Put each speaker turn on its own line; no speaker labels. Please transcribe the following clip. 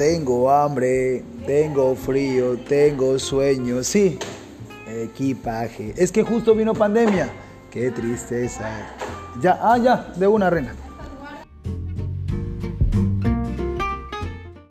Tengo hambre, tengo frío, tengo sueño, sí. Equipaje. Es que justo vino pandemia. Qué tristeza. Ya, ah, ya, de una reina.